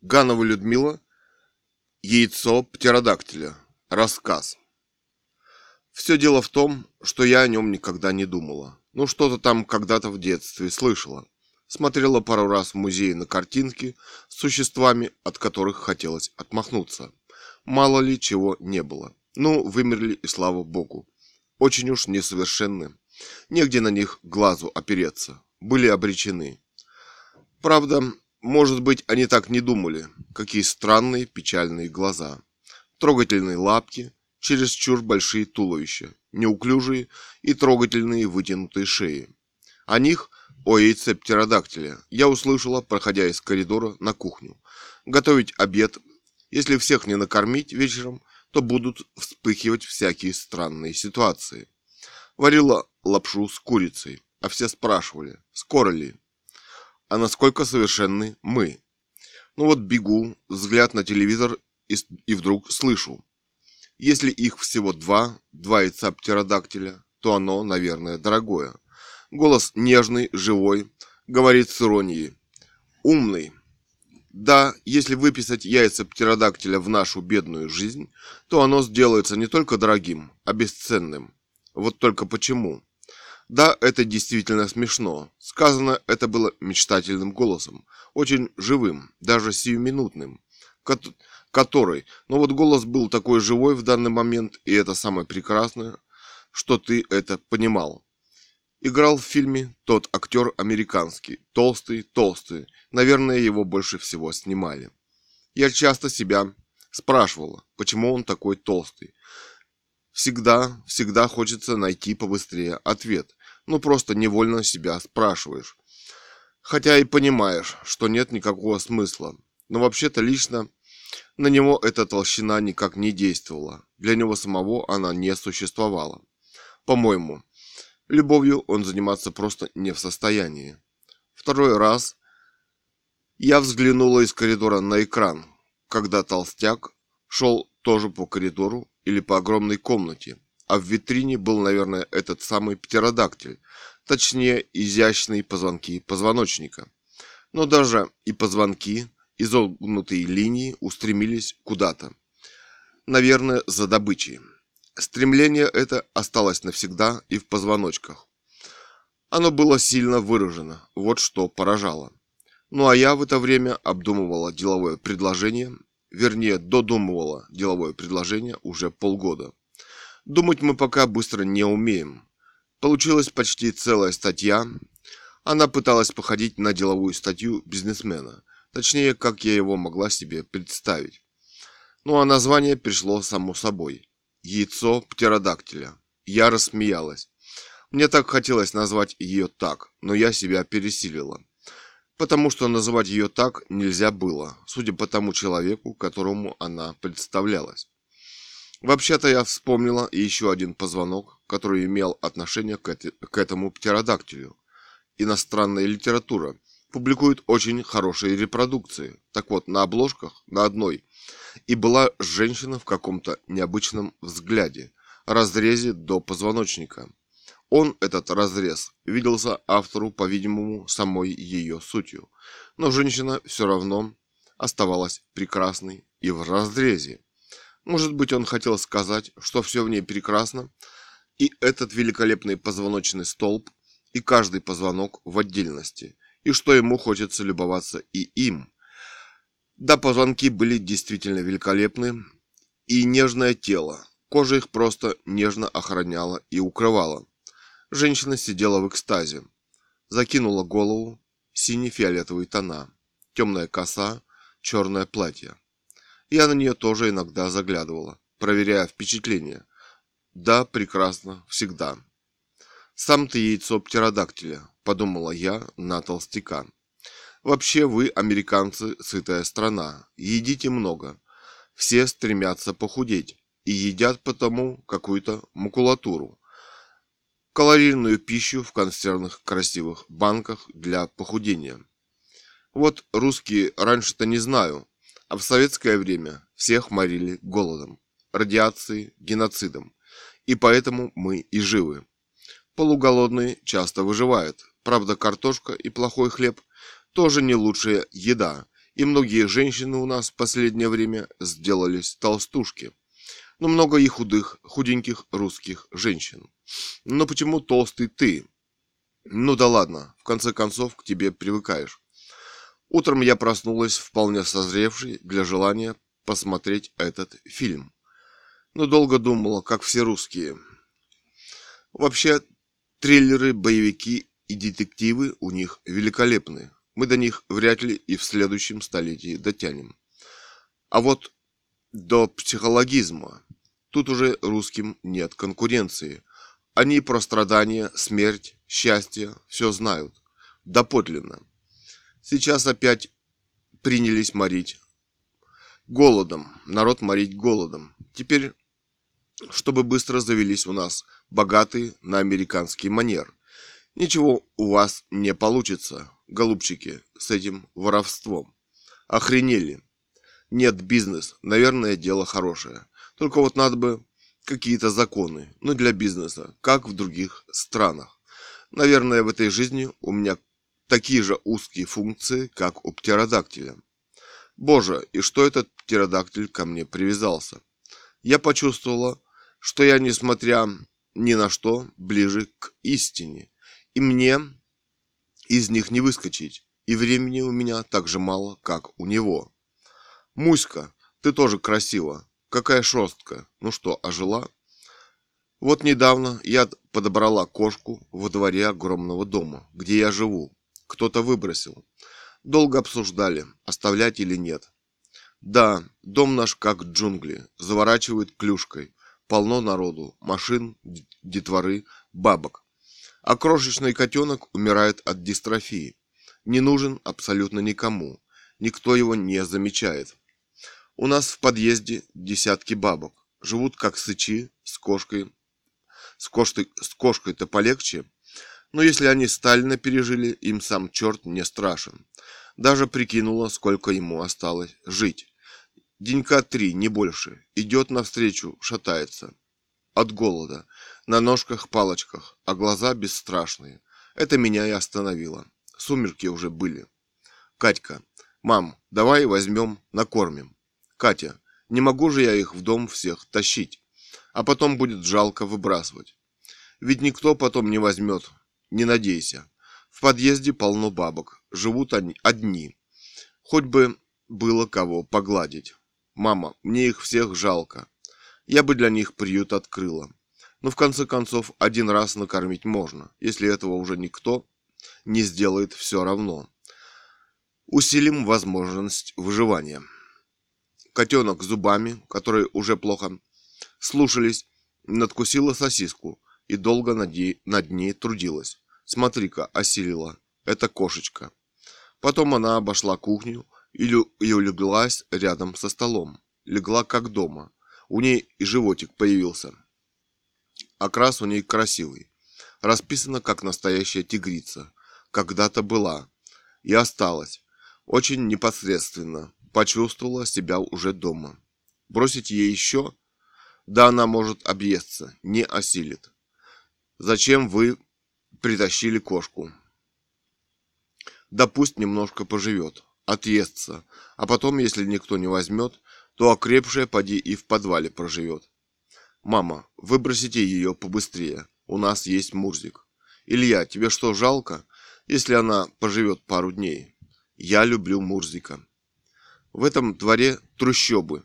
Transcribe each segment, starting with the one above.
Ганова Людмила. Яйцо птеродактиля. Рассказ. Все дело в том, что я о нем никогда не думала. Ну, что-то там когда-то в детстве слышала. Смотрела пару раз в музее на картинки с существами, от которых хотелось отмахнуться. Мало ли чего не было. Ну, вымерли и слава богу. Очень уж несовершенны. Негде на них глазу опереться. Были обречены. Правда, может быть, они так не думали. Какие странные печальные глаза. Трогательные лапки, чересчур большие туловища, неуклюжие и трогательные вытянутые шеи. О них, о яйце птеродактиля, я услышала, проходя из коридора на кухню. Готовить обед, если всех не накормить вечером, то будут вспыхивать всякие странные ситуации. Варила лапшу с курицей, а все спрашивали, скоро ли а насколько совершенны мы. Ну вот бегу, взгляд на телевизор и, и вдруг слышу. Если их всего два, два яйца птеродактиля, то оно, наверное, дорогое. Голос нежный, живой, говорит с иронией. Умный. Да, если выписать яйца птеродактиля в нашу бедную жизнь, то оно сделается не только дорогим, а бесценным. Вот только почему? Да, это действительно смешно. Сказано это было мечтательным голосом, очень живым, даже сиюминутным, который, но вот голос был такой живой в данный момент, и это самое прекрасное, что ты это понимал. Играл в фильме тот актер американский, толстый, толстый, наверное, его больше всего снимали. Я часто себя спрашивала, почему он такой толстый. Всегда, всегда хочется найти побыстрее ответ ну просто невольно себя спрашиваешь. Хотя и понимаешь, что нет никакого смысла. Но вообще-то лично на него эта толщина никак не действовала. Для него самого она не существовала. По-моему, любовью он заниматься просто не в состоянии. Второй раз я взглянула из коридора на экран, когда толстяк шел тоже по коридору или по огромной комнате, а в витрине был, наверное, этот самый птеродактиль, точнее, изящные позвонки позвоночника. Но даже и позвонки, изогнутые линии устремились куда-то. Наверное, за добычей. Стремление это осталось навсегда и в позвоночках. Оно было сильно выражено, вот что поражало. Ну а я в это время обдумывала деловое предложение, вернее, додумывала деловое предложение уже полгода. Думать мы пока быстро не умеем. Получилась почти целая статья. Она пыталась походить на деловую статью бизнесмена. Точнее, как я его могла себе представить. Ну а название пришло само собой. Яйцо птеродактиля. Я рассмеялась. Мне так хотелось назвать ее так, но я себя пересилила. Потому что называть ее так нельзя было, судя по тому человеку, которому она представлялась. Вообще-то я вспомнила еще один позвонок, который имел отношение к, эти, к этому птеродактилю. Иностранная литература публикует очень хорошие репродукции. Так вот, на обложках, на одной, и была женщина в каком-то необычном взгляде, разрезе до позвоночника. Он, этот разрез, виделся автору, по-видимому, самой ее сутью. Но женщина все равно оставалась прекрасной и в разрезе. Может быть, он хотел сказать, что все в ней прекрасно, и этот великолепный позвоночный столб, и каждый позвонок в отдельности, и что ему хочется любоваться и им. Да, позвонки были действительно великолепны, и нежное тело, кожа их просто нежно охраняла и укрывала. Женщина сидела в экстазе, закинула голову, сине-фиолетовые тона, темная коса, черное платье. Я на нее тоже иногда заглядывала, проверяя впечатление. Да, прекрасно, всегда. Сам ты яйцо птеродактиля, подумала я на толстяка. Вообще вы, американцы, сытая страна, едите много. Все стремятся похудеть и едят потому какую-то макулатуру. Калорийную пищу в консервных красивых банках для похудения. Вот русские раньше-то не знаю, а в советское время всех морили голодом, радиацией, геноцидом. И поэтому мы и живы. Полуголодные часто выживают. Правда, картошка и плохой хлеб тоже не лучшая еда, И многие женщины у нас в последнее время сделались толстушки. Но много и худых, худеньких русских женщин. Но почему толстый ты? Ну да ладно, в конце концов к тебе привыкаешь. Утром я проснулась вполне созревшей для желания посмотреть этот фильм. Но долго думала, как все русские. Вообще, триллеры, боевики и детективы у них великолепны. Мы до них вряд ли и в следующем столетии дотянем. А вот до психологизма тут уже русским нет конкуренции. Они про страдания, смерть, счастье все знают. Доподлинно. Сейчас опять принялись морить голодом. Народ морить голодом. Теперь, чтобы быстро завелись у нас богатые на американский манер. Ничего у вас не получится, голубчики, с этим воровством. Охренели. Нет, бизнес, наверное, дело хорошее. Только вот надо бы какие-то законы, ну для бизнеса, как в других странах. Наверное, в этой жизни у меня такие же узкие функции, как у птеродактиля. Боже, и что этот птеродактиль ко мне привязался? Я почувствовала, что я, несмотря ни на что, ближе к истине. И мне из них не выскочить. И времени у меня так же мало, как у него. Муська, ты тоже красива. Какая шерстка. Ну что, ожила? Вот недавно я подобрала кошку во дворе огромного дома, где я живу. Кто-то выбросил. Долго обсуждали, оставлять или нет. Да, дом наш как джунгли, заворачивает клюшкой. Полно народу, машин, детворы, бабок. А крошечный котенок умирает от дистрофии. Не нужен абсолютно никому. Никто его не замечает. У нас в подъезде десятки бабок. Живут как сычи, с кошкой. С, кошкой, с кошкой-то полегче, но если они Сталина пережили, им сам черт не страшен. Даже прикинула, сколько ему осталось жить. Денька три, не больше. Идет навстречу, шатается. От голода. На ножках-палочках, а глаза бесстрашные. Это меня и остановило. Сумерки уже были. Катька. Мам, давай возьмем, накормим. Катя. Не могу же я их в дом всех тащить. А потом будет жалко выбрасывать. Ведь никто потом не возьмет, не надейся. В подъезде полно бабок. Живут они одни. Хоть бы было кого погладить. Мама, мне их всех жалко. Я бы для них приют открыла. Но в конце концов, один раз накормить можно, если этого уже никто не сделает все равно. Усилим возможность выживания. Котенок с зубами, которые уже плохо слушались, надкусила сосиску и долго над ней, над ней трудилась. Смотри-ка, осилила. Это кошечка. Потом она обошла кухню и, лю, и улеглась рядом со столом. Легла как дома. У ней и животик появился. Окрас у ней красивый. Расписана как настоящая тигрица. Когда-то была. И осталась. Очень непосредственно. Почувствовала себя уже дома. Бросить ей еще? Да она может объесться, не осилит. Зачем вы притащили кошку? Да пусть немножко поживет, отъестся, а потом, если никто не возьмет, то окрепшая поди и в подвале проживет. Мама, выбросите ее побыстрее, у нас есть Мурзик. Илья, тебе что, жалко, если она поживет пару дней? Я люблю Мурзика. В этом дворе трущобы,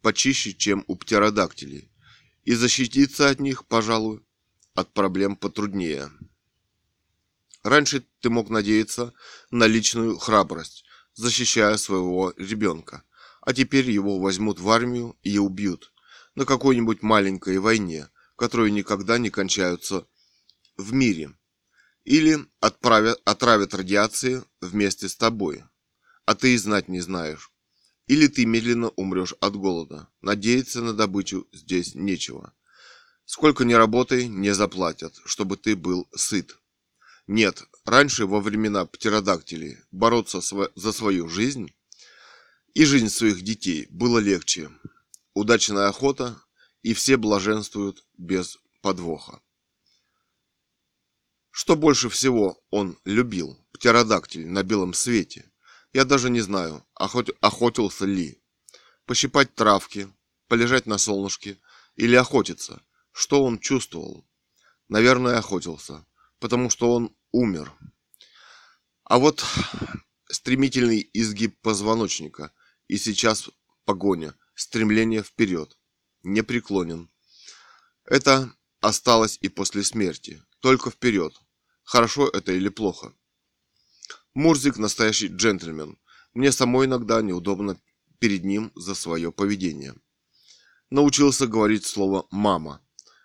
почище, чем у птеродактилей. И защититься от них, пожалуй, от проблем потруднее. Раньше ты мог надеяться на личную храбрость, защищая своего ребенка, а теперь его возьмут в армию и убьют на какой-нибудь маленькой войне, которую никогда не кончаются в мире, или отправят, отравят радиацией вместе с тобой, а ты и знать не знаешь. Или ты медленно умрешь от голода. Надеяться на добычу здесь нечего. Сколько ни работай, не заплатят, чтобы ты был сыт. Нет, раньше, во времена птеродактилей, бороться за свою жизнь и жизнь своих детей было легче. Удачная охота, и все блаженствуют без подвоха. Что больше всего он любил, птеродактиль на белом свете? Я даже не знаю, охот... охотился ли. Пощипать травки, полежать на солнышке или охотиться. Что он чувствовал? Наверное, охотился, потому что он умер. А вот стремительный изгиб позвоночника и сейчас погоня, стремление вперед. Не преклонен. Это осталось и после смерти. Только вперед. Хорошо это или плохо? Мурзик настоящий джентльмен. Мне самой иногда неудобно перед ним за свое поведение. Научился говорить слово «мама».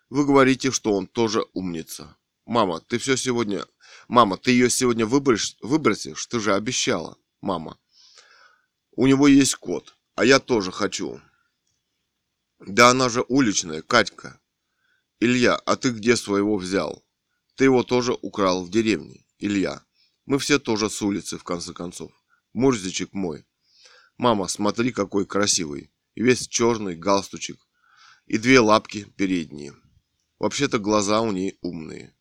Вы говорите, что он тоже умница. Мама, ты все сегодня... Мама, ты ее сегодня выбросишь, выбросишь? Ты же обещала. Мама. У него есть кот, а я тоже хочу. Да она же уличная, Катька. Илья, а ты где своего взял? Ты его тоже украл в деревне, Илья. Мы все тоже с улицы, в конце концов. Мурзичек мой. Мама, смотри, какой красивый. весь черный галстучек. И две лапки передние. Вообще-то глаза у ней умные.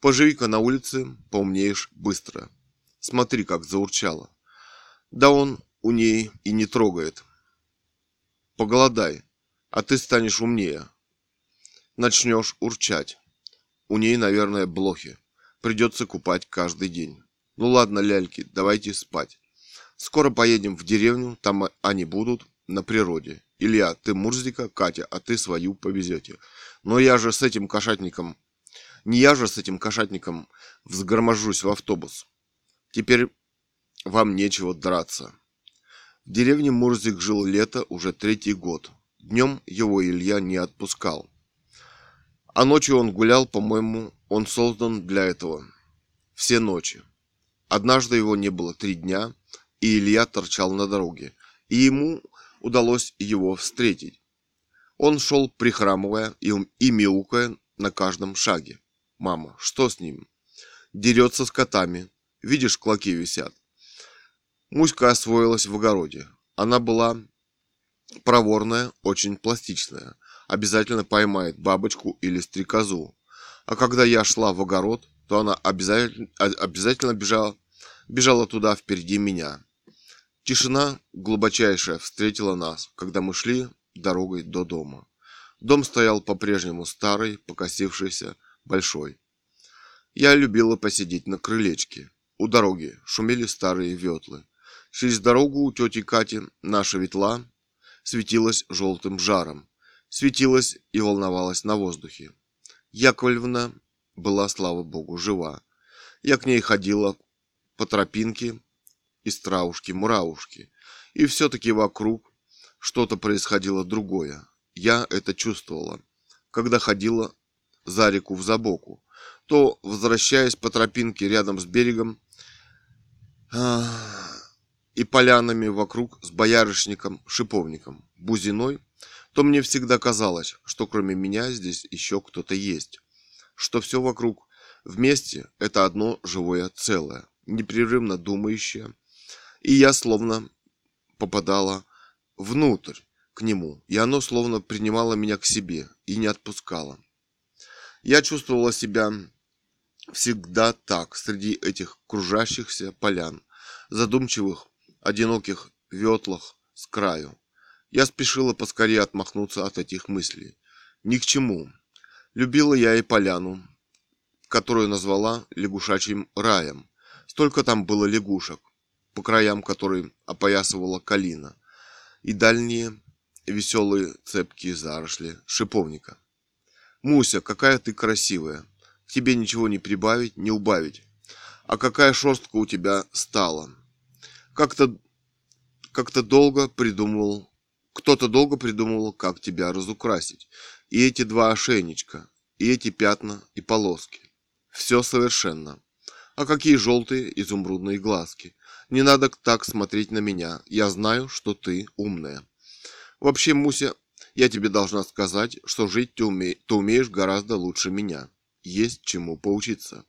Поживи-ка на улице, поумнеешь быстро. Смотри, как заурчало. Да он у ней и не трогает. Поголодай, а ты станешь умнее. Начнешь урчать. У ней, наверное, блохи. Придется купать каждый день. Ну ладно, ляльки, давайте спать. Скоро поедем в деревню, там они будут на природе. Илья, ты Мурзика, Катя, а ты свою повезете. Но я же с этим кошатником... Не я же с этим кошатником взгорможусь в автобус. Теперь вам нечего драться. В деревне Мурзик жил лето уже третий год. Днем его Илья не отпускал. А ночью он гулял, по-моему, он создан для этого. Все ночи. Однажды его не было три дня, и Илья торчал на дороге, и ему удалось его встретить. Он шел, прихрамывая и, и мяукая на каждом шаге. «Мама, что с ним?» «Дерется с котами. Видишь, клоки висят. Муська освоилась в огороде. Она была проворная, очень пластичная. Обязательно поймает бабочку или стрекозу. А когда я шла в огород, то она обязательно, обязательно бежала, бежала туда впереди меня. Тишина глубочайшая встретила нас, когда мы шли дорогой до дома. Дом стоял по-прежнему старый, покосившийся, большой. Я любила посидеть на крылечке. У дороги шумели старые ветлы. Через дорогу у тети Кати наша ветла светилась желтым жаром, светилась и волновалась на воздухе. Яковлевна была, слава богу, жива. Я к ней ходила по тропинке из травушки-муравушки, и все-таки вокруг что-то происходило другое. Я это чувствовала, когда ходила за реку в Забоку, то, возвращаясь по тропинке рядом с берегом, и полянами вокруг с боярышником, шиповником, бузиной, то мне всегда казалось, что кроме меня здесь еще кто-то есть, что все вокруг вместе это одно живое целое, непрерывно думающее, и я словно попадала внутрь к нему, и оно словно принимало меня к себе и не отпускало. Я чувствовала себя всегда так среди этих кружащихся полян, задумчивых одиноких ветлах с краю. Я спешила поскорее отмахнуться от этих мыслей. Ни к чему. Любила я и поляну, которую назвала лягушачьим раем. Столько там было лягушек, по краям которой опоясывала калина, и дальние веселые цепкие заросли шиповника. Муся, какая ты красивая. К тебе ничего не прибавить, не убавить. А какая шерстка у тебя стала. Как-то как-то долго придумывал, кто-то долго придумывал, как тебя разукрасить. И эти два ошейничка, и эти пятна и полоски. Все совершенно. А какие желтые изумрудные глазки. Не надо так смотреть на меня. Я знаю, что ты умная. Вообще, Муся, я тебе должна сказать, что жить ты, уме... ты умеешь гораздо лучше меня. Есть чему поучиться.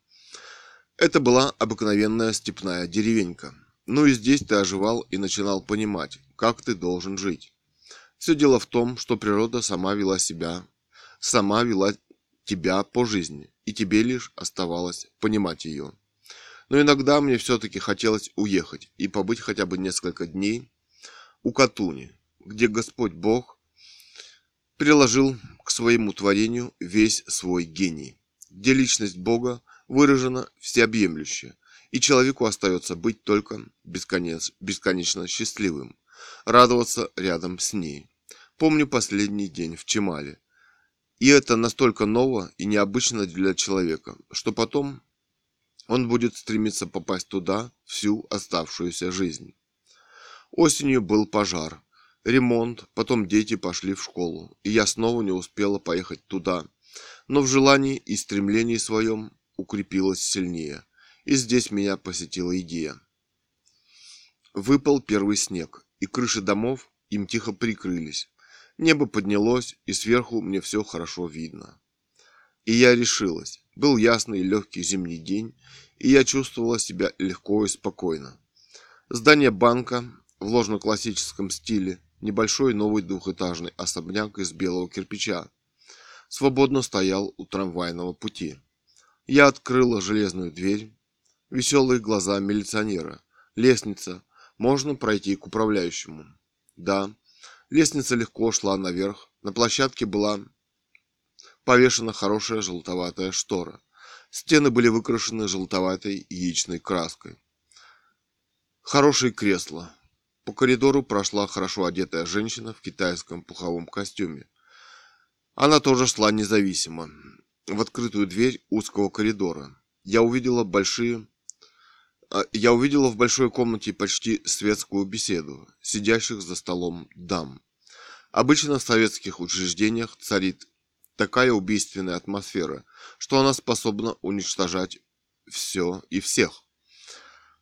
Это была обыкновенная степная деревенька. Ну и здесь ты оживал и начинал понимать, как ты должен жить. Все дело в том, что природа сама вела себя, сама вела тебя по жизни, и тебе лишь оставалось понимать ее. Но иногда мне все-таки хотелось уехать и побыть хотя бы несколько дней у Катуни, где Господь Бог приложил к своему творению весь свой гений, где личность Бога выражена всеобъемлюще, и человеку остается быть только бесконечно, бесконечно счастливым, радоваться рядом с ней. Помню последний день в Чемале. И это настолько ново и необычно для человека, что потом он будет стремиться попасть туда всю оставшуюся жизнь. Осенью был пожар, ремонт, потом дети пошли в школу, и я снова не успела поехать туда, но в желании и стремлении своем укрепилась сильнее, и здесь меня посетила идея. Выпал первый снег, и крыши домов им тихо прикрылись. Небо поднялось, и сверху мне все хорошо видно. И я решилась. Был ясный и легкий зимний день, и я чувствовала себя легко и спокойно. Здание банка в ложно-классическом стиле, небольшой новый двухэтажный особняк из белого кирпича, свободно стоял у трамвайного пути. Я открыла железную дверь. Веселые глаза милиционера. Лестница. Можно пройти к управляющему. Да. Лестница легко шла наверх. На площадке была повешена хорошая желтоватая штора. Стены были выкрашены желтоватой яичной краской. Хорошие кресла. По коридору прошла хорошо одетая женщина в китайском пуховом костюме. Она тоже шла независимо в открытую дверь узкого коридора. Я увидела большие а, я увидела в большой комнате почти светскую беседу, сидящих за столом дам. Обычно в советских учреждениях царит такая убийственная атмосфера, что она способна уничтожать все и всех.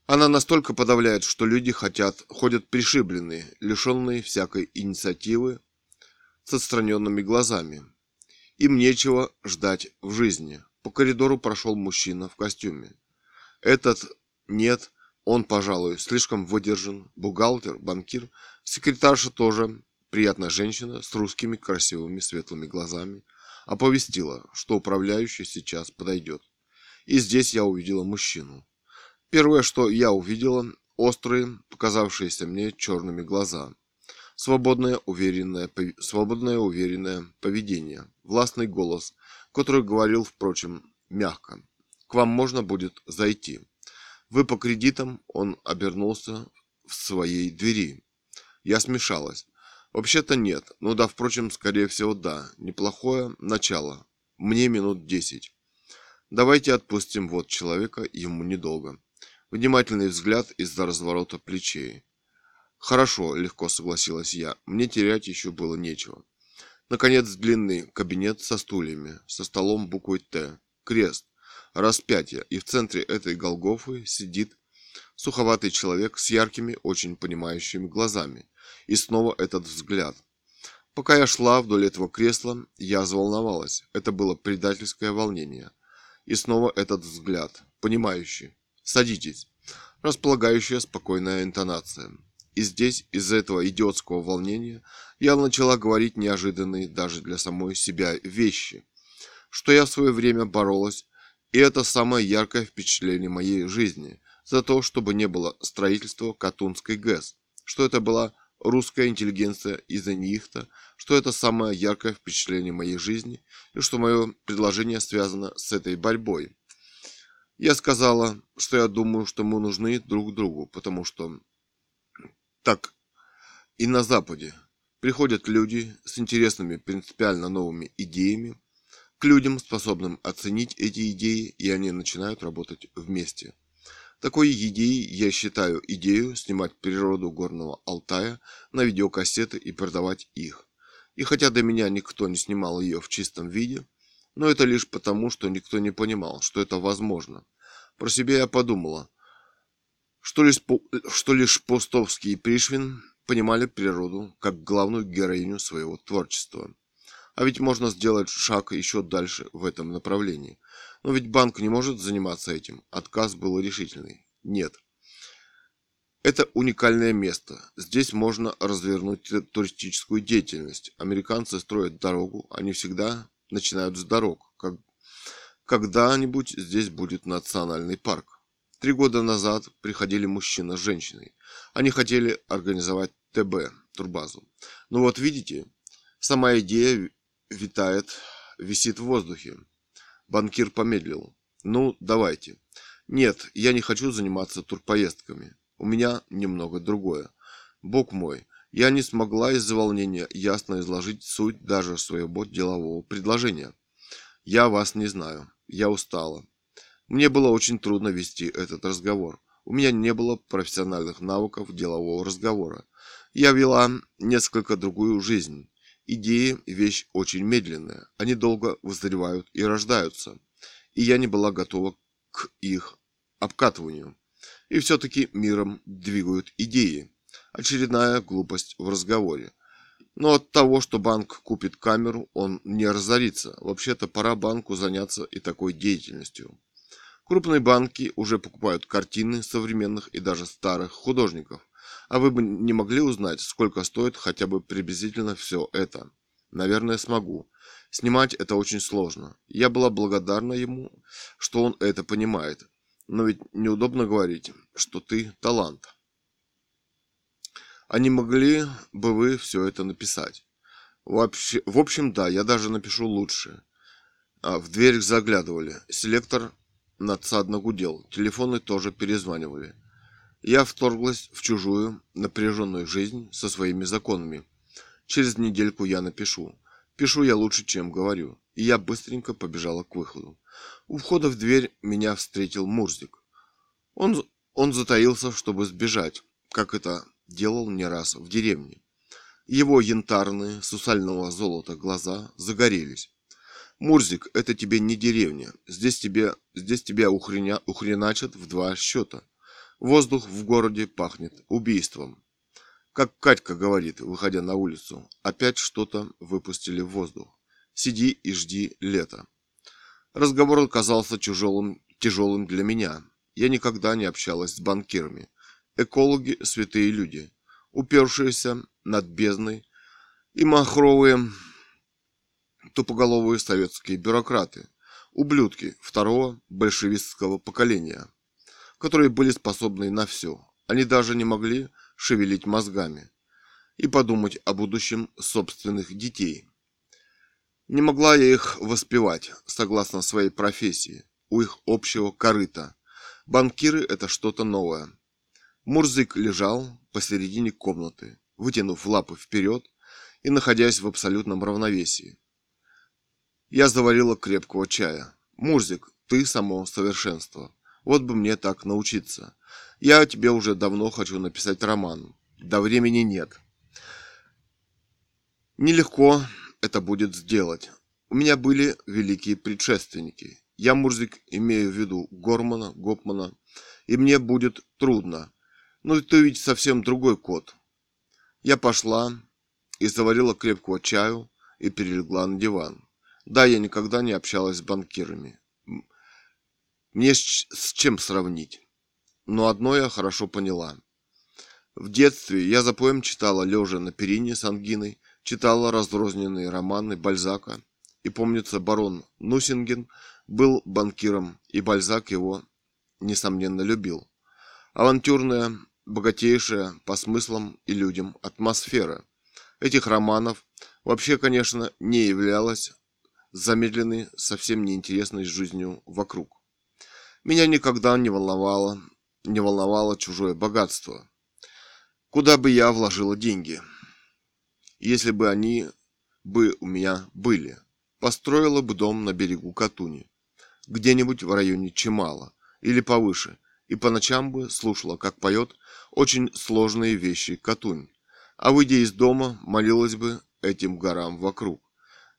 Она настолько подавляет, что люди хотят, ходят пришибленные, лишенные всякой инициативы, с отстраненными глазами. Им нечего ждать в жизни. По коридору прошел мужчина в костюме. Этот нет, он, пожалуй, слишком выдержан. Бухгалтер, банкир, секретарша тоже приятная женщина с русскими красивыми светлыми глазами оповестила, что управляющий сейчас подойдет. И здесь я увидела мужчину. Первое, что я увидела, острые, показавшиеся мне черными глаза свободное уверенное, свободное уверенное поведение, властный голос, который говорил, впрочем, мягко. К вам можно будет зайти. Вы по кредитам, он обернулся в своей двери. Я смешалась. Вообще-то нет, ну да, впрочем, скорее всего, да. Неплохое начало. Мне минут десять. Давайте отпустим вот человека, ему недолго. Внимательный взгляд из-за разворота плечей. Хорошо, легко согласилась я. Мне терять еще было нечего. Наконец, длинный кабинет со стульями, со столом буквой Т, крест, распятие, и в центре этой Голгофы сидит суховатый человек с яркими, очень понимающими глазами. И снова этот взгляд. Пока я шла вдоль этого кресла, я заволновалась. Это было предательское волнение. И снова этот взгляд, понимающий. Садитесь. Располагающая спокойная интонация. И здесь, из-за этого идиотского волнения, я начала говорить неожиданные даже для самой себя вещи, что я в свое время боролась, и это самое яркое впечатление моей жизни, за то, чтобы не было строительства Катунской ГЭС, что это была русская интеллигенция из Анихта, что это самое яркое впечатление моей жизни, и что мое предложение связано с этой борьбой. Я сказала, что я думаю, что мы нужны друг другу, потому что так и на Западе приходят люди с интересными принципиально новыми идеями, к людям, способным оценить эти идеи, и они начинают работать вместе. Такой идеей я считаю идею снимать природу горного Алтая на видеокассеты и продавать их. И хотя до меня никто не снимал ее в чистом виде, но это лишь потому, что никто не понимал, что это возможно. Про себя я подумала, что лишь, что лишь Постовский и Пришвин понимали природу как главную героиню своего творчества. А ведь можно сделать шаг еще дальше в этом направлении. Но ведь банк не может заниматься этим. Отказ был решительный. Нет. Это уникальное место. Здесь можно развернуть туристическую деятельность. Американцы строят дорогу, они всегда начинают с дорог. Как... Когда-нибудь здесь будет национальный парк. Три года назад приходили мужчина с женщиной. Они хотели организовать ТБ, турбазу. Но вот видите, сама идея витает, висит в воздухе. Банкир помедлил. Ну, давайте. Нет, я не хочу заниматься турпоездками. У меня немного другое. Бог мой, я не смогла из-за волнения ясно изложить суть даже своего делового предложения. Я вас не знаю. Я устала. Мне было очень трудно вести этот разговор. У меня не было профессиональных навыков делового разговора. Я вела несколько другую жизнь. Идеи – вещь очень медленная. Они долго вызревают и рождаются. И я не была готова к их обкатыванию. И все-таки миром двигают идеи. Очередная глупость в разговоре. Но от того, что банк купит камеру, он не разорится. Вообще-то пора банку заняться и такой деятельностью. Крупные банки уже покупают картины современных и даже старых художников. А вы бы не могли узнать, сколько стоит хотя бы приблизительно все это? Наверное, смогу. Снимать это очень сложно. Я была благодарна ему, что он это понимает. Но ведь неудобно говорить, что ты талант. А не могли бы вы все это написать? Вообще, в общем, да, я даже напишу лучше. А, в дверь заглядывали. Селектор надсадно гудел. Телефоны тоже перезванивали. Я вторглась в чужую, напряженную жизнь со своими законами. Через недельку я напишу. Пишу я лучше, чем говорю. И я быстренько побежала к выходу. У входа в дверь меня встретил Мурзик. Он, он затаился, чтобы сбежать, как это делал не раз в деревне. Его янтарные, сусального золота глаза загорелись. Мурзик, это тебе не деревня. Здесь тебе, здесь тебя ухреня, ухреначат в два счета. Воздух в городе пахнет убийством. Как Катька говорит, выходя на улицу, опять что-то выпустили в воздух. Сиди и жди лета. Разговор оказался тяжелым, тяжелым для меня. Я никогда не общалась с банкирами. Экологи – святые люди, упершиеся над бездной, и махровые тупоголовые советские бюрократы, ублюдки второго большевистского поколения, которые были способны на все. Они даже не могли шевелить мозгами и подумать о будущем собственных детей. Не могла я их воспевать, согласно своей профессии, у их общего корыта. Банкиры – это что-то новое. Мурзик лежал посередине комнаты, вытянув лапы вперед и находясь в абсолютном равновесии. Я заварила крепкого чая. Мурзик, ты само совершенство. Вот бы мне так научиться. Я тебе уже давно хочу написать роман. Да времени нет. Нелегко это будет сделать. У меня были великие предшественники. Я, Мурзик, имею в виду Гормана, Гопмана, и мне будет трудно. Но ты ведь совсем другой кот. Я пошла и заварила крепкого чаю и перелегла на диван. Да, я никогда не общалась с банкирами. Мне с чем сравнить. Но одно я хорошо поняла. В детстве я за поем читала лежа на перине с ангиной читала разрозненные романы Бальзака, и, помнится, барон Нусинген был банкиром, и Бальзак его, несомненно, любил. Авантюрная, богатейшая по смыслам и людям атмосфера этих романов вообще, конечно, не являлась замедленной, совсем неинтересной жизнью вокруг. Меня никогда не волновало, не волновало чужое богатство. Куда бы я вложила деньги – если бы они бы у меня были. Построила бы дом на берегу Катуни, где-нибудь в районе Чемала или повыше, и по ночам бы слушала, как поет очень сложные вещи Катунь, а выйдя из дома, молилась бы этим горам вокруг.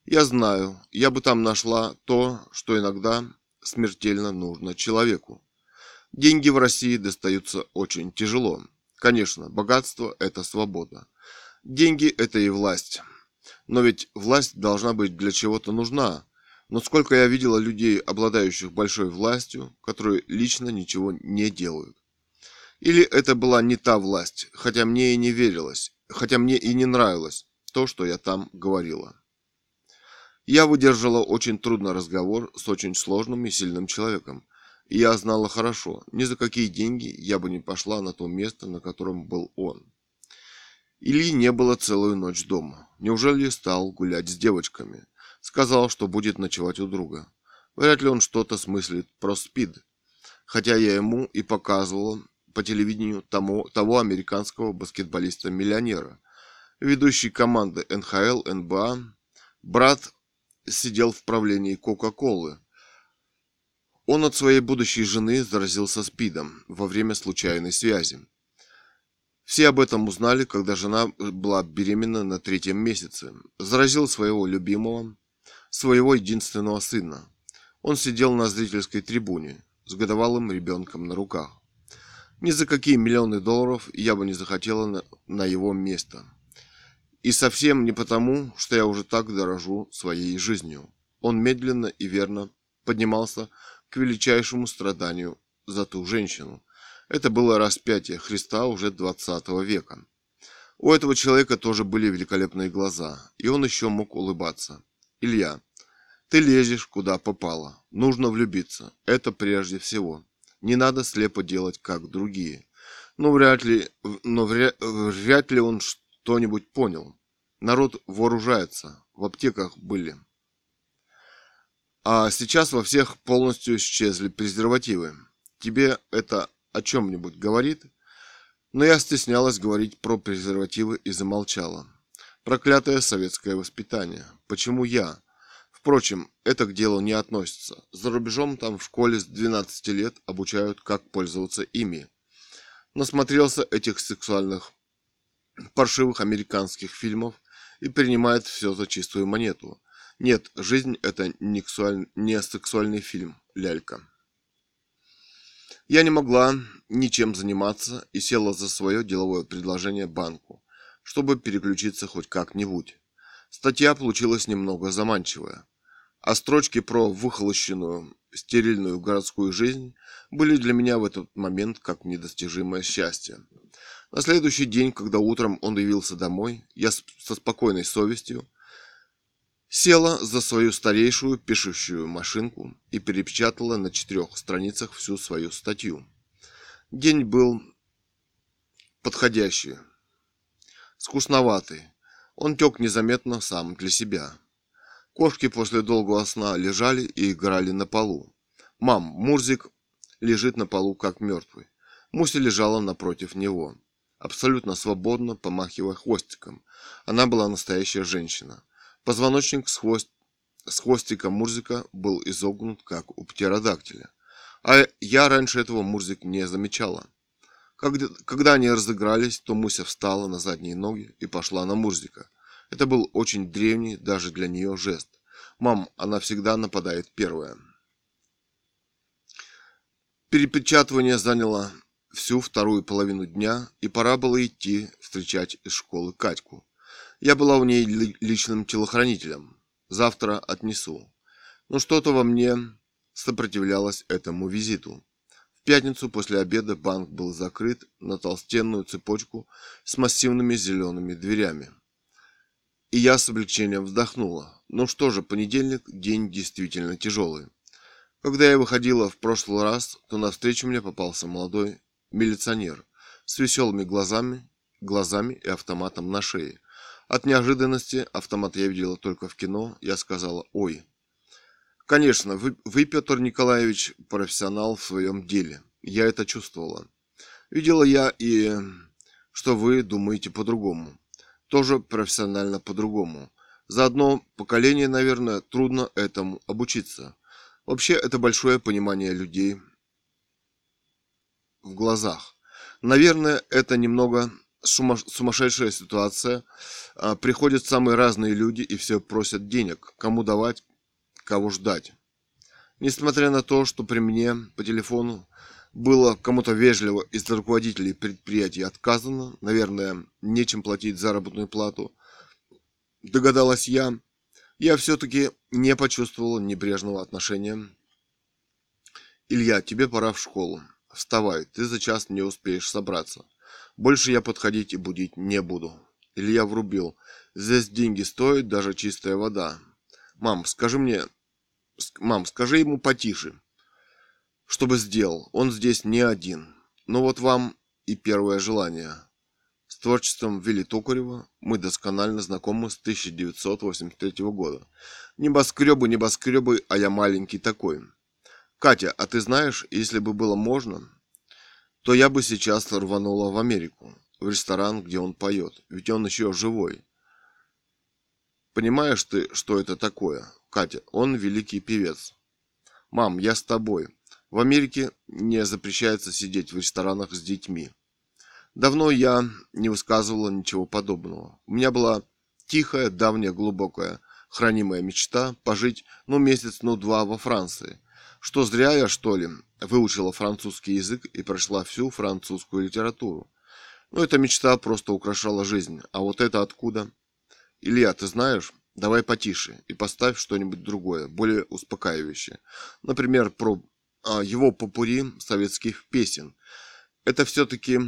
Я знаю, я бы там нашла то, что иногда смертельно нужно человеку. Деньги в России достаются очень тяжело. Конечно, богатство – это свобода. Деньги – это и власть. Но ведь власть должна быть для чего-то нужна. Но сколько я видела людей, обладающих большой властью, которые лично ничего не делают. Или это была не та власть, хотя мне и не верилось, хотя мне и не нравилось то, что я там говорила. Я выдержала очень трудный разговор с очень сложным и сильным человеком. Я знала хорошо, ни за какие деньги я бы не пошла на то место, на котором был он. Ильи не было целую ночь дома. Неужели стал гулять с девочками? Сказал, что будет ночевать у друга. Вряд ли он что-то смыслит про СПИД. Хотя я ему и показывала по телевидению тому, того американского баскетболиста-миллионера, ведущий команды НХЛ, НБА. Брат сидел в правлении Кока-Колы. Он от своей будущей жены заразился СПИДом во время случайной связи. Все об этом узнали, когда жена была беременна на третьем месяце. Заразил своего любимого, своего единственного сына. Он сидел на зрительской трибуне с годовалым ребенком на руках. Ни за какие миллионы долларов я бы не захотела на, на его место. И совсем не потому, что я уже так дорожу своей жизнью. Он медленно и верно поднимался к величайшему страданию за ту женщину, это было распятие Христа уже 20 века. У этого человека тоже были великолепные глаза, и он еще мог улыбаться. Илья, ты лезешь куда попало. Нужно влюбиться. Это прежде всего. Не надо слепо делать, как другие. Но вряд ли, но вряд, вряд ли он что-нибудь понял. Народ вооружается. В аптеках были. А сейчас во всех полностью исчезли презервативы. Тебе это о чем-нибудь говорит, но я стеснялась говорить про презервативы и замолчала. Проклятое советское воспитание. Почему я? Впрочем, это к делу не относится. За рубежом там в школе с 12 лет обучают, как пользоваться ими. Насмотрелся этих сексуальных паршивых американских фильмов и принимает все за чистую монету. Нет, жизнь это не, сексуаль... не сексуальный фильм, лялька. Я не могла ничем заниматься и села за свое деловое предложение банку, чтобы переключиться хоть как-нибудь. Статья получилась немного заманчивая, а строчки про выхолощенную, стерильную городскую жизнь были для меня в этот момент как недостижимое счастье. На следующий день, когда утром он явился домой, я со спокойной совестью Села за свою старейшую пишущую машинку и перепечатала на четырех страницах всю свою статью. День был подходящий, скучноватый. Он тек незаметно сам для себя. Кошки после долгого сна лежали и играли на полу. Мам, Мурзик лежит на полу как мертвый. Муся лежала напротив него, абсолютно свободно, помахивая хвостиком. Она была настоящая женщина. Позвоночник с, хвост... с хвостика Мурзика был изогнут, как у птеродактиля. А я раньше этого Мурзик не замечала. Когда, когда они разыгрались, то Муся встала на задние ноги и пошла на Мурзика. Это был очень древний даже для нее жест. Мам, она всегда нападает первая. Перепечатывание заняло всю вторую половину дня, и пора было идти встречать из школы Катьку. Я была у ней личным телохранителем. Завтра отнесу. Но что-то во мне сопротивлялось этому визиту. В пятницу после обеда банк был закрыт на толстенную цепочку с массивными зелеными дверями. И я с облегчением вздохнула. Ну что же, понедельник день действительно тяжелый. Когда я выходила в прошлый раз, то навстречу мне попался молодой милиционер с веселыми глазами, глазами и автоматом на шее. От неожиданности автомат я видела только в кино. Я сказала «Ой». Конечно, вы, вы, Петр Николаевич, профессионал в своем деле. Я это чувствовала. Видела я и что вы думаете по-другому. Тоже профессионально по-другому. За одно поколение, наверное, трудно этому обучиться. Вообще, это большое понимание людей в глазах. Наверное, это немного сумасшедшая ситуация. А, приходят самые разные люди и все просят денег. Кому давать, кого ждать. Несмотря на то, что при мне по телефону было кому-то вежливо из руководителей предприятий отказано, наверное, нечем платить заработную плату, догадалась я, я все-таки не почувствовала небрежного отношения. Илья, тебе пора в школу. Вставай, ты за час не успеешь собраться. Больше я подходить и будить не буду. Илья врубил. Здесь деньги стоят, даже чистая вода. Мам, скажи мне... Мам, скажи ему потише. чтобы сделал. Он здесь не один. Но вот вам и первое желание. С творчеством Вилли Токарева мы досконально знакомы с 1983 года. Небоскребы, небоскребы, а я маленький такой. Катя, а ты знаешь, если бы было можно, то я бы сейчас рванула в Америку, в ресторан, где он поет, ведь он еще живой. Понимаешь ты, что это такое? Катя, он великий певец. Мам, я с тобой. В Америке не запрещается сидеть в ресторанах с детьми. Давно я не высказывала ничего подобного. У меня была тихая, давняя, глубокая, хранимая мечта пожить, ну, месяц, ну, два во Франции. Что зря я, что ли, выучила французский язык и прошла всю французскую литературу. Ну, эта мечта просто украшала жизнь. А вот это откуда? Илья, ты знаешь, давай потише и поставь что-нибудь другое, более успокаивающее. Например, про а, его попури советских песен. Это все-таки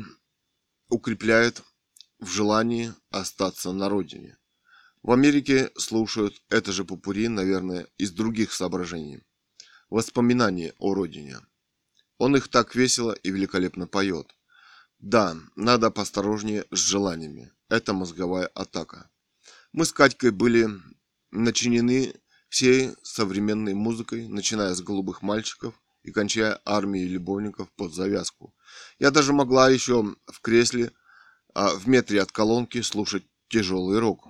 укрепляет в желании остаться на родине. В Америке слушают это же попури, наверное, из других соображений. Воспоминания о родине. Он их так весело и великолепно поет. Да, надо посторожнее с желаниями. Это мозговая атака. Мы с Катькой были начинены всей современной музыкой, начиная с голубых мальчиков и кончая армией любовников под завязку. Я даже могла еще в кресле а в метре от колонки слушать тяжелый рок.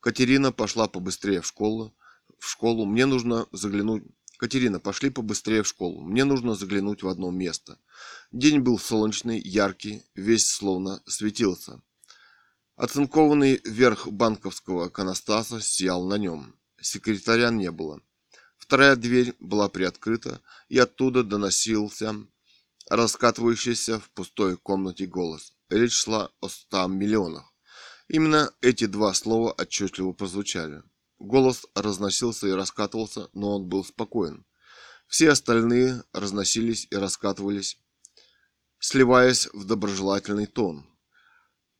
Катерина пошла побыстрее в школу. В школу мне нужно заглянуть. Катерина, пошли побыстрее в школу. Мне нужно заглянуть в одно место. День был солнечный, яркий, весь словно светился. Оцинкованный верх банковского канастаса сиял на нем. Секретаря не было. Вторая дверь была приоткрыта, и оттуда доносился раскатывающийся в пустой комнате голос. Речь шла о ста миллионах. Именно эти два слова отчетливо прозвучали. Голос разносился и раскатывался, но он был спокоен. Все остальные разносились и раскатывались, сливаясь в доброжелательный тон.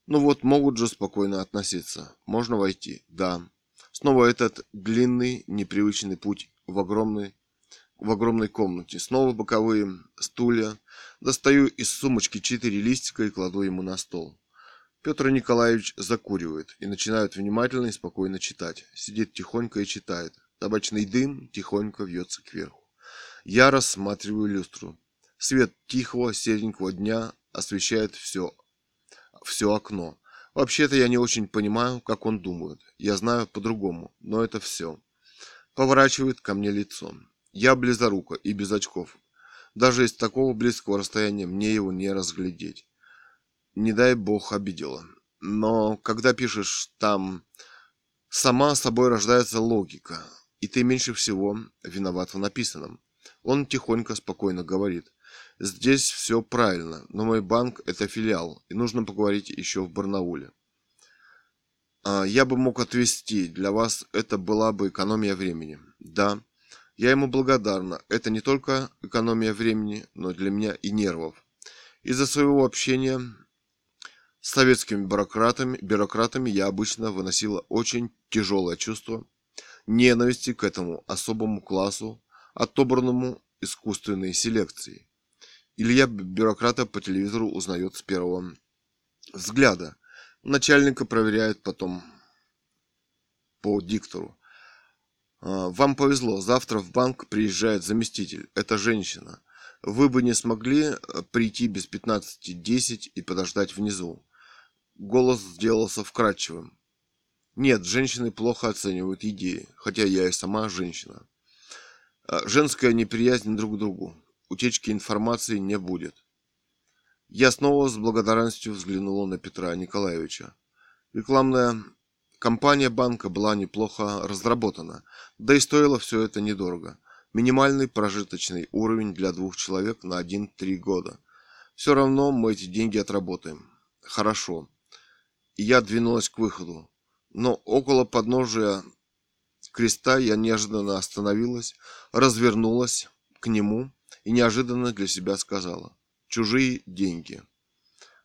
Ну вот, могут же спокойно относиться. Можно войти? Да. Снова этот длинный, непривычный путь в огромной в огромной комнате. Снова боковые стулья. Достаю из сумочки четыре листика и кладу ему на стол. Петр Николаевич закуривает и начинает внимательно и спокойно читать. Сидит тихонько и читает. Табачный дым тихонько вьется кверху. Я рассматриваю люстру. Свет тихого серенького дня освещает все, все окно. Вообще-то я не очень понимаю, как он думает. Я знаю по-другому, но это все. Поворачивает ко мне лицом. Я близорука и без очков. Даже из такого близкого расстояния мне его не разглядеть. Не дай бог обидела. Но когда пишешь там, сама собой рождается логика, и ты меньше всего виноват в написанном. Он тихонько, спокойно говорит. Здесь все правильно, но мой банк это филиал, и нужно поговорить еще в Барнауле. А, я бы мог отвезти, для вас это была бы экономия времени. Да, я ему благодарна. Это не только экономия времени, но для меня и нервов. Из-за своего общения с советскими бюрократами, бюрократами я обычно выносила очень тяжелое чувство ненависти к этому особому классу, отобранному искусственной селекцией. Илья бюрократа по телевизору узнает с первого взгляда. Начальника проверяет потом по диктору. А, вам повезло, завтра в банк приезжает заместитель. Это женщина. Вы бы не смогли э, прийти без 15-10 и подождать внизу. Голос сделался вкрадчивым. Нет, женщины плохо оценивают идеи, хотя я и сама женщина. А, женская неприязнь друг к другу. Утечки информации не будет. Я снова с благодарностью взглянула на Петра Николаевича. Рекламная Компания банка была неплохо разработана, да и стоило все это недорого. Минимальный прожиточный уровень для двух человек на 1-3 года. Все равно мы эти деньги отработаем. Хорошо. Я двинулась к выходу. Но около подножия креста я неожиданно остановилась, развернулась к нему и неожиданно для себя сказала. Чужие деньги.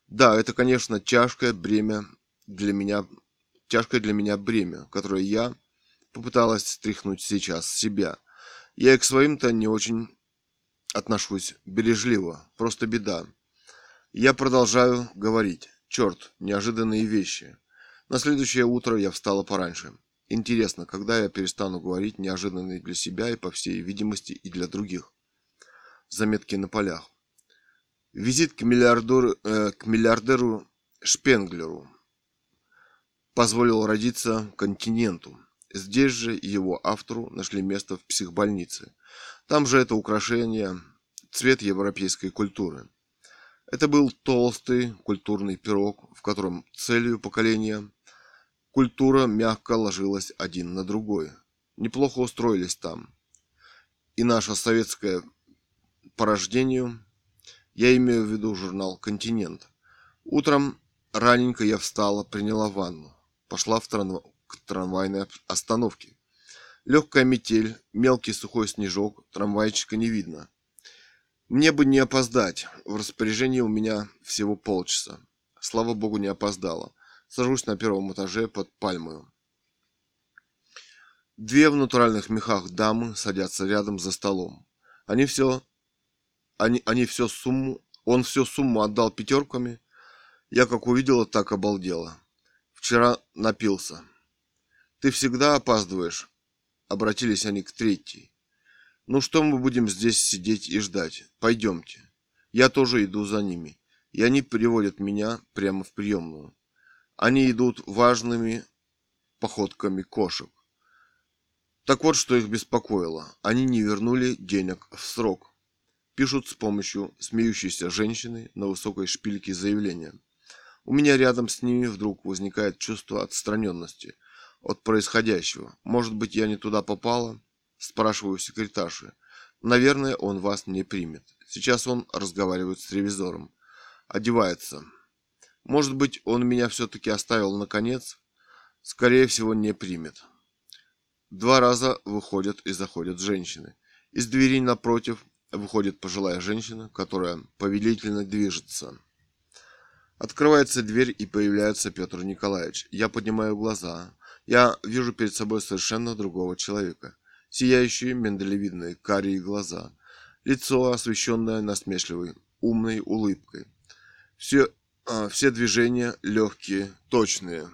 Да, это, конечно, тяжкое бремя для меня тяжкое для меня бремя, которое я попыталась стряхнуть сейчас с себя. Я и к своим-то не очень отношусь бережливо, просто беда. Я продолжаю говорить. Черт, неожиданные вещи. На следующее утро я встала пораньше. Интересно, когда я перестану говорить неожиданные для себя и, по всей видимости, и для других. Заметки на полях. Визит к миллиардеру, э, к миллиардеру Шпенглеру позволил родиться континенту. Здесь же его автору нашли место в психбольнице. Там же это украшение, цвет европейской культуры. Это был толстый культурный пирог, в котором целью поколения культура мягко ложилась один на другой. Неплохо устроились там. И наше советское порождению, я имею в виду журнал «Континент». Утром раненько я встала, приняла ванну, пошла в тран... к трамвайной остановке. Легкая метель, мелкий сухой снежок, трамвайчика не видно. Мне бы не опоздать. В распоряжении у меня всего полчаса. Слава богу, не опоздала. Сажусь на первом этаже под пальмою. Две в натуральных мехах дамы садятся рядом за столом. Они все... Они, они все сумму... Он все сумму отдал пятерками. Я как увидела, так обалдела. Вчера напился. Ты всегда опаздываешь. Обратились они к третьей. Ну что мы будем здесь сидеть и ждать? Пойдемте. Я тоже иду за ними. И они приводят меня прямо в приемную. Они идут важными походками кошек. Так вот, что их беспокоило. Они не вернули денег в срок. Пишут с помощью смеющейся женщины на высокой шпильке заявления. У меня рядом с ними вдруг возникает чувство отстраненности от происходящего. Может быть, я не туда попала? Спрашиваю секретарши. Наверное, он вас не примет. Сейчас он разговаривает с ревизором. Одевается. Может быть, он меня все-таки оставил наконец? Скорее всего, не примет. Два раза выходят и заходят женщины. Из двери напротив выходит пожилая женщина, которая повелительно движется. Открывается дверь и появляется Петр Николаевич. Я поднимаю глаза. Я вижу перед собой совершенно другого человека сияющие миндалевидные карие глаза, лицо, освещенное насмешливой, умной улыбкой. Все, а, все движения легкие, точные.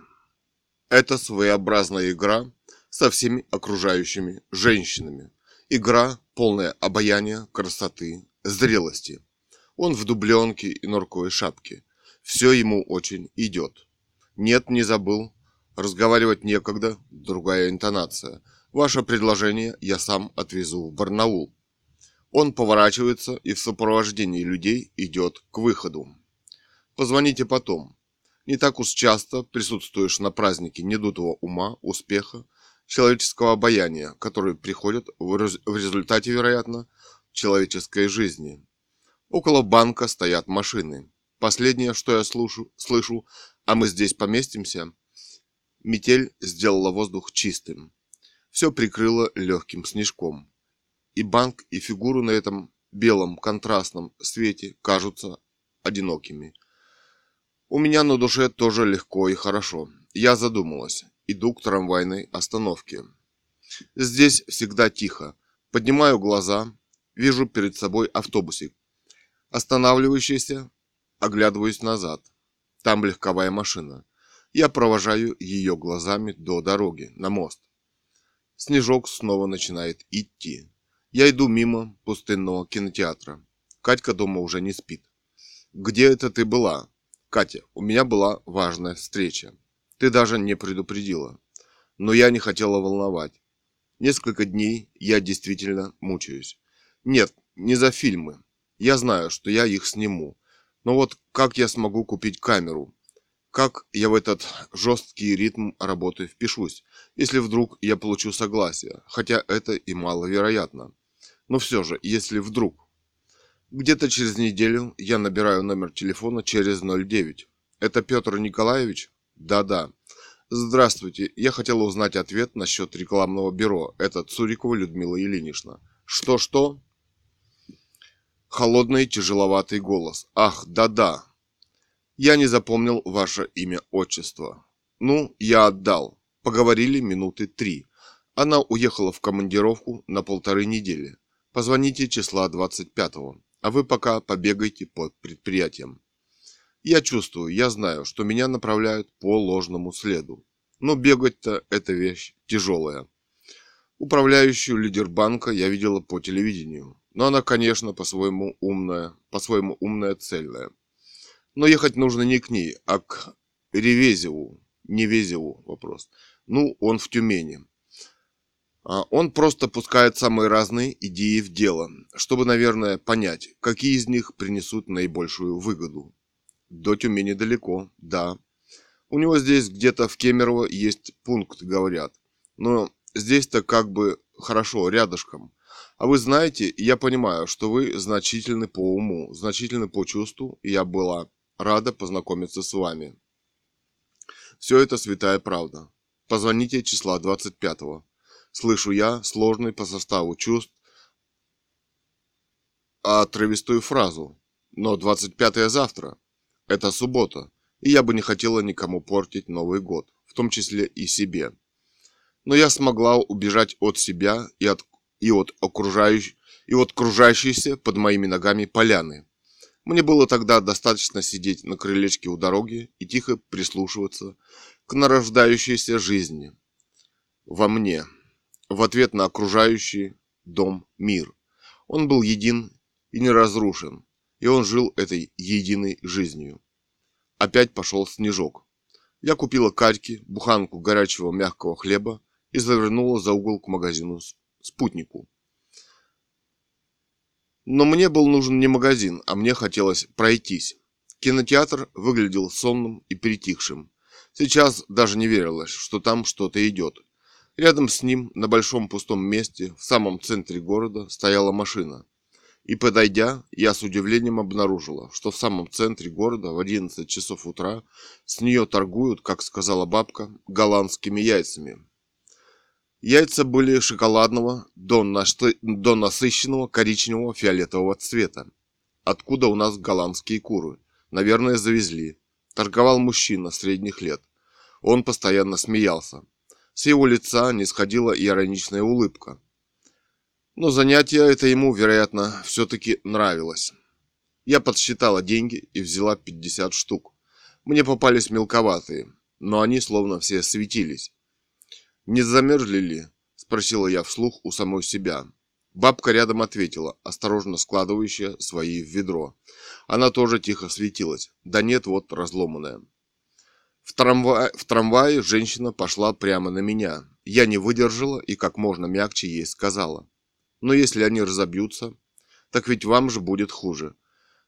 Это своеобразная игра со всеми окружающими женщинами. Игра, полная обаяния, красоты, зрелости. Он в дубленке и норковой шапке. Все ему очень идет. Нет, не забыл. Разговаривать некогда, другая интонация – Ваше предложение я сам отвезу в Барнаул. Он поворачивается и в сопровождении людей идет к выходу. Позвоните потом. Не так уж часто присутствуешь на празднике недутого ума, успеха, человеческого обаяния, которые приходят в результате, вероятно, человеческой жизни. Около банка стоят машины. Последнее, что я слышу, слышу, а мы здесь поместимся, метель сделала воздух чистым все прикрыло легким снежком. И банк, и фигуру на этом белом контрастном свете кажутся одинокими. У меня на душе тоже легко и хорошо. Я задумалась. Иду к трамвайной остановке. Здесь всегда тихо. Поднимаю глаза, вижу перед собой автобусик. Останавливающийся, оглядываюсь назад. Там легковая машина. Я провожаю ее глазами до дороги, на мост. Снежок снова начинает идти. Я иду мимо пустынного кинотеатра. Катька дома уже не спит. «Где это ты была?» «Катя, у меня была важная встреча. Ты даже не предупредила. Но я не хотела волновать. Несколько дней я действительно мучаюсь. Нет, не за фильмы. Я знаю, что я их сниму. Но вот как я смогу купить камеру? Как я в этот жесткий ритм работы впишусь, если вдруг я получу согласие, хотя это и маловероятно. Но все же, если вдруг. Где-то через неделю я набираю номер телефона через 09. Это Петр Николаевич? Да-да. Здравствуйте, я хотел узнать ответ насчет рекламного бюро. Это Цурикова Людмила Ильинична. Что-что? Холодный, тяжеловатый голос. Ах, да-да, я не запомнил ваше имя, отчество. Ну, я отдал. Поговорили минуты три. Она уехала в командировку на полторы недели. Позвоните числа 25-го, а вы пока побегайте по предприятиям. Я чувствую, я знаю, что меня направляют по ложному следу. Но бегать-то это вещь тяжелая. Управляющую лидер банка я видела по телевидению. Но она, конечно, по-своему умная, по-своему умная цельная. Но ехать нужно не к ней, а к Ревезеву, не Везеву вопрос. Ну, он в Тюмени. А он просто пускает самые разные идеи в дело, чтобы, наверное, понять, какие из них принесут наибольшую выгоду. До Тюмени далеко, да. У него здесь где-то в Кемерово есть пункт, говорят. Но здесь-то как бы хорошо, рядышком. А вы знаете, я понимаю, что вы значительны по уму, значительны по чувству, и я была рада познакомиться с вами. Все это святая правда. Позвоните числа 25-го. Слышу я сложный по составу чувств отрывистую фразу. Но 25-е завтра. Это суббота, и я бы не хотела никому портить Новый год, в том числе и себе. Но я смогла убежать от себя и от, и от окружающей и от кружащейся под моими ногами поляны. Мне было тогда достаточно сидеть на крылечке у дороги и тихо прислушиваться к нарождающейся жизни во мне, в ответ на окружающий дом мир. Он был един и неразрушен, и он жил этой единой жизнью. Опять пошел снежок. Я купила Катьке буханку горячего мягкого хлеба и завернула за угол к магазину спутнику. Но мне был нужен не магазин, а мне хотелось пройтись. Кинотеатр выглядел сонным и притихшим. Сейчас даже не верилось, что там что-то идет. Рядом с ним, на большом пустом месте, в самом центре города, стояла машина. И подойдя, я с удивлением обнаружила, что в самом центре города в 11 часов утра с нее торгуют, как сказала бабка, голландскими яйцами. Яйца были шоколадного до, нашты... до насыщенного коричневого фиолетового цвета. Откуда у нас голландские куры? Наверное, завезли. Торговал мужчина средних лет. Он постоянно смеялся. С его лица не сходила ироничная улыбка. Но занятие это ему, вероятно, все-таки нравилось. Я подсчитала деньги и взяла 50 штук. Мне попались мелковатые, но они словно все светились. «Не замерзли ли?» – спросила я вслух у самой себя. Бабка рядом ответила, осторожно складывающая свои в ведро. Она тоже тихо светилась. Да нет, вот разломанная. В, трамвае, в трамвае женщина пошла прямо на меня. Я не выдержала и как можно мягче ей сказала. Но если они разобьются, так ведь вам же будет хуже.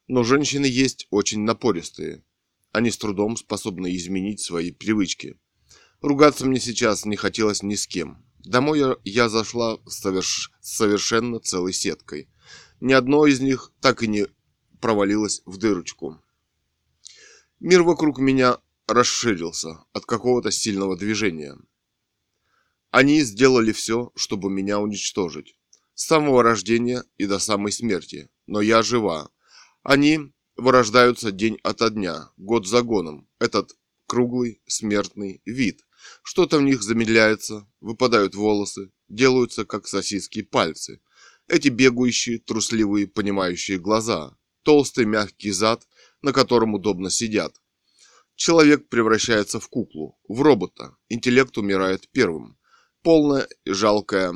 Но женщины есть очень напористые. Они с трудом способны изменить свои привычки. Ругаться мне сейчас не хотелось ни с кем. Домой я, зашла соверш, совершенно целой сеткой. Ни одно из них так и не провалилось в дырочку. Мир вокруг меня расширился от какого-то сильного движения. Они сделали все, чтобы меня уничтожить. С самого рождения и до самой смерти. Но я жива. Они вырождаются день ото дня, год за годом. Этот круглый смертный вид. Что-то в них замедляется, выпадают волосы, делаются как сосиски пальцы. Эти бегающие, трусливые, понимающие глаза, толстый мягкий зад, на котором удобно сидят. Человек превращается в куклу, в робота. Интеллект умирает первым. Полное и жалкое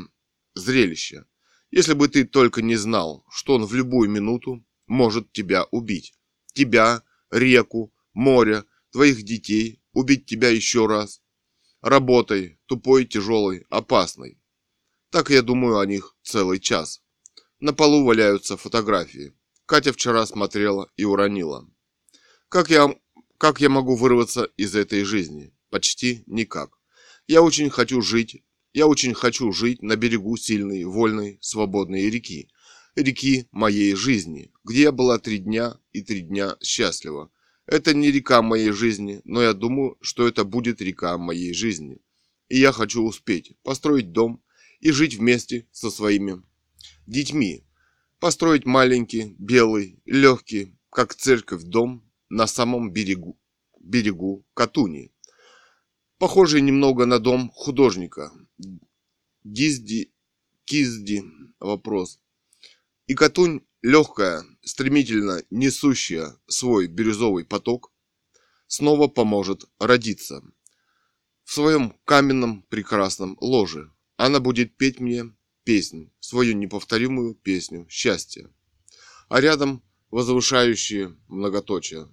зрелище. Если бы ты только не знал, что он в любую минуту может тебя убить. Тебя, реку, море, твоих детей, убить тебя еще раз. Работой, тупой, тяжелой, опасной. Так я думаю о них целый час. На полу валяются фотографии. Катя вчера смотрела и уронила. Как я, как я могу вырваться из этой жизни? Почти никак. Я очень хочу жить. Я очень хочу жить на берегу сильной, вольной, свободной реки. Реки моей жизни, где я была три дня и три дня счастлива. Это не река моей жизни, но я думаю, что это будет река моей жизни. И я хочу успеть построить дом и жить вместе со своими детьми. Построить маленький, белый, легкий, как церковь, дом на самом берегу, берегу Катуни. Похожий немного на дом художника. Гизди, Кизди, вопрос. И Катунь, легкая, стремительно несущая свой бирюзовый поток, снова поможет родиться. В своем каменном прекрасном ложе она будет петь мне песнь, свою неповторимую песню счастья. А рядом возвышающие многоточие